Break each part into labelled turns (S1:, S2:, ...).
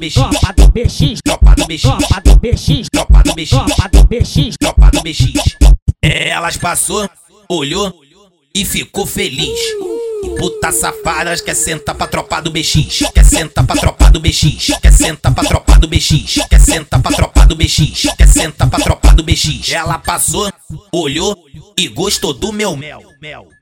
S1: BX,
S2: tropa do BX,
S1: tropa do BX,
S2: tropa do BX,
S1: tropa do BX,
S2: tropa do BX.
S1: tropa do BX. Elas passou, olhou e ficou feliz. E puta safadas quer sentar pra tropa do BX, quer sentar pra tropa do BX, quer sentar pra tropa do BX, quer sentar pra tropa do BX, quer sentar pra tropa do BX. Ela passou, olhou e gostou do meu mel.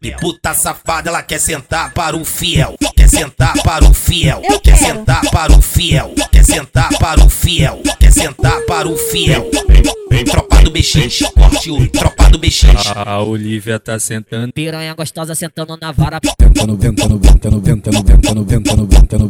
S1: E puta safada, ela quer sentar para o fiel, quer sentar para o fiel, quer sentar para o fiel, sentar para o fiel, quer sentar para o fiel. Tropa do BX, corte o tropa do BX.
S3: A Olivia tá sentando,
S2: Piranha gostosa sentando na vara.
S4: Tenta no venta no venta no venta no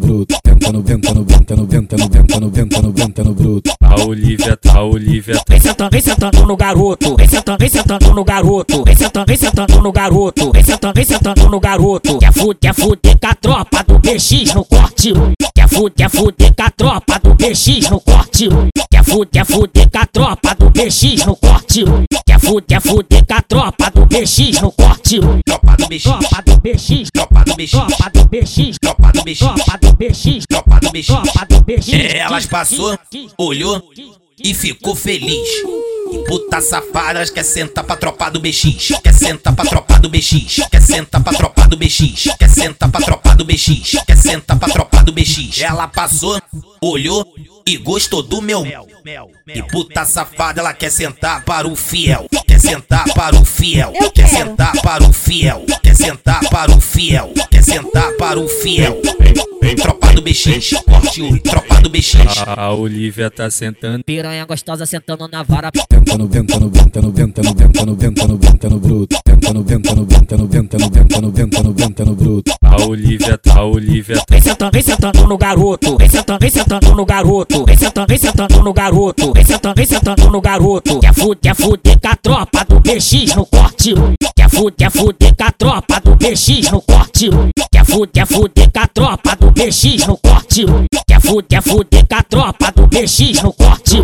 S4: venta venta no venta no venta no venta no bruto.
S3: a Olivia, tá, a Olivia tá
S2: Vem sentando, vem sentando no garoto. Vem sentando, vem sentando no garoto. Vem sentando, vem sentando no garoto. Vem sentando, vem sentando no garoto. Quer fuder, quer fuder com a tropa do BX no corte. Quer fuder, quer fuder com a tropa do BX no corte. Quer fuder, quer fuder com a tropa do BX no corte. Fuder, fuder com a tropa do BX no corte.
S1: Tropa do BX,
S2: Tropa do BX,
S1: tropa do BX,
S2: tropa do BX,
S1: tropa do BX,
S2: tropa do BX,
S1: tropa do BX.
S2: tropa do BX.
S1: Elas passou, olhou e ficou feliz. E puta safadas quer sentar pra tropa do BX, quer sentar pra tropa do BX, quer sentar pra tropa do BX, quer sentar pra tropa do BX, quer sentar pra tropa do BX. Ela passou, olhou e gostou do meu mel. E puta safada, ela quer sentar para o fiel, quer sentar para o fiel, quer sentar para o fiel, quer sentar para o fiel, quer sentar para o fiel. Tropa do BX, corte o tropa do BX.
S3: A, Olivia tá sentando,
S2: Piranha gostosa sentando na vara.
S4: Tenta no venta no venta no venta no venta no venta no venta no bruto. Tenta no venta no venta no venta no venta no venta no venta no bruto.
S3: a Olivia, tá, a Olivia tá
S2: Vem sentando, vem sentando no garoto. Vem sentando, vem sentando no garoto. Vem sentando, vem sentando no garoto. Vem sentando, vem sentando no garoto. Quer fuder, quer fuder com a tropa do BX no corte. Quer fuder, quer fuder com a tropa do BX no corte. Quer fuder, fuder com a tropa do BX no corte. Quer fuder, fuder com a tropa do BX no corte.